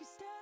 you stay.